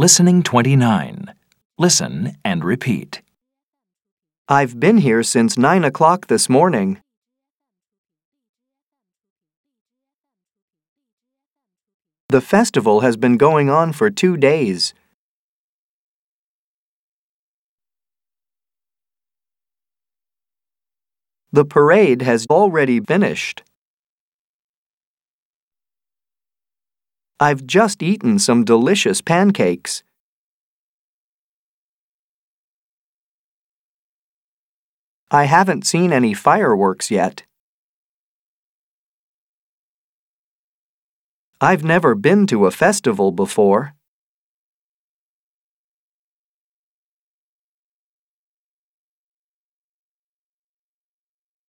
Listening 29. Listen and repeat. I've been here since 9 o'clock this morning. The festival has been going on for two days. The parade has already finished. I've just eaten some delicious pancakes. I haven't seen any fireworks yet. I've never been to a festival before.